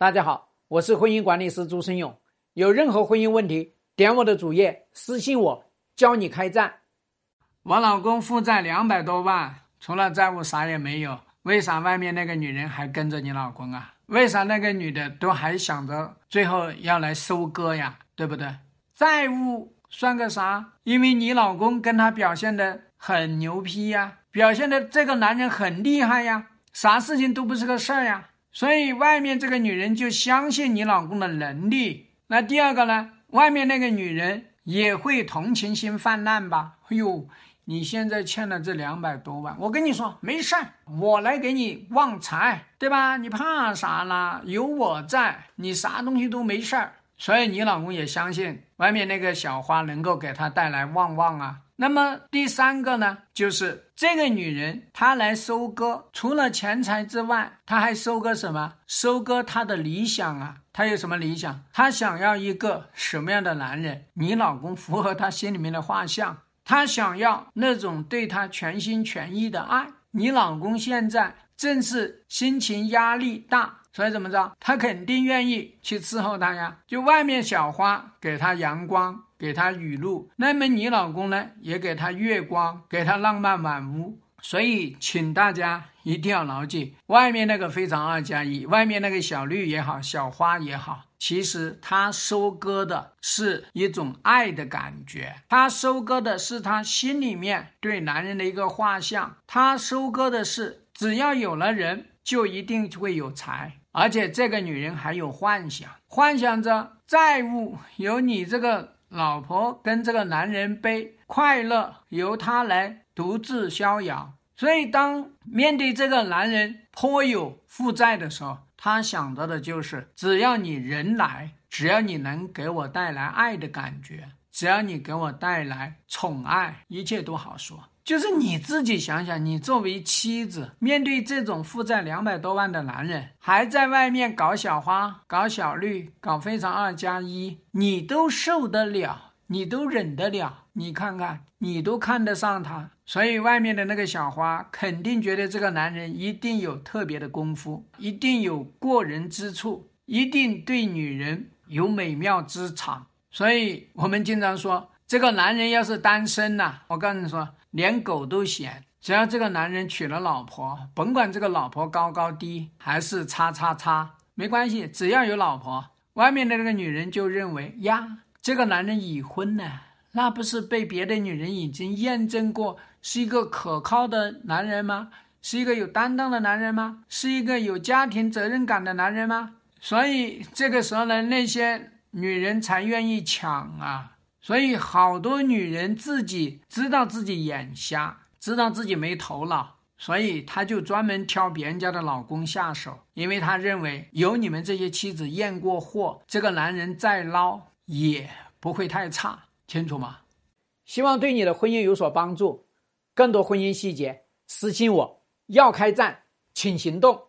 大家好，我是婚姻管理师朱生勇。有任何婚姻问题，点我的主页私信我，教你开战。我老公负债两百多万，除了债务啥也没有。为啥外面那个女人还跟着你老公啊？为啥那个女的都还想着最后要来收割呀？对不对？债务算个啥？因为你老公跟他表现的很牛批呀，表现的这个男人很厉害呀，啥事情都不是个事儿呀。所以外面这个女人就相信你老公的能力。那第二个呢？外面那个女人也会同情心泛滥吧？哎呦，你现在欠了这两百多万，我跟你说没事儿，我来给你旺财，对吧？你怕啥啦？有我在，你啥东西都没事儿。所以你老公也相信外面那个小花能够给他带来旺旺啊。那么第三个呢，就是这个女人她来收割，除了钱财之外，她还收割什么？收割她的理想啊！她有什么理想？她想要一个什么样的男人？你老公符合她心里面的画像。她想要那种对她全心全意的爱。你老公现在正是心情压力大，所以怎么着？他肯定愿意去伺候他呀。就外面小花给他阳光。给他雨露，那么你老公呢？也给他月光，给他浪漫满屋。所以，请大家一定要牢记，外面那个非常二加一，外面那个小绿也好，小花也好，其实他收割的是一种爱的感觉，他收割的是他心里面对男人的一个画像，他收割的是只要有了人，就一定会有财，而且这个女人还有幻想，幻想着债务由你这个。老婆跟这个男人背，快乐由他来独自逍遥。所以，当面对这个男人颇有负债的时候，他想到的就是：只要你人来，只要你能给我带来爱的感觉，只要你给我带来宠爱，一切都好说。就是你自己想想，你作为妻子，面对这种负债两百多万的男人，还在外面搞小花、搞小绿、搞非常二加一，你都受得了，你都忍得了。你看看，你都看得上他，所以外面的那个小花肯定觉得这个男人一定有特别的功夫，一定有过人之处，一定对女人有美妙之长。所以我们经常说，这个男人要是单身呐，我告诉你说。连狗都嫌，只要这个男人娶了老婆，甭管这个老婆高高低还是叉叉叉，没关系，只要有老婆，外面的那个女人就认为呀，这个男人已婚呢，那不是被别的女人已经验证过是一个可靠的男人吗？是一个有担当的男人吗？是一个有家庭责任感的男人吗？所以这个时候呢，那些女人才愿意抢啊。所以，好多女人自己知道自己眼瞎，知道自己没头脑，所以她就专门挑别人家的老公下手，因为她认为有你们这些妻子验过货，这个男人再捞也不会太差，清楚吗？希望对你的婚姻有所帮助。更多婚姻细节，私信我。要开战，请行动。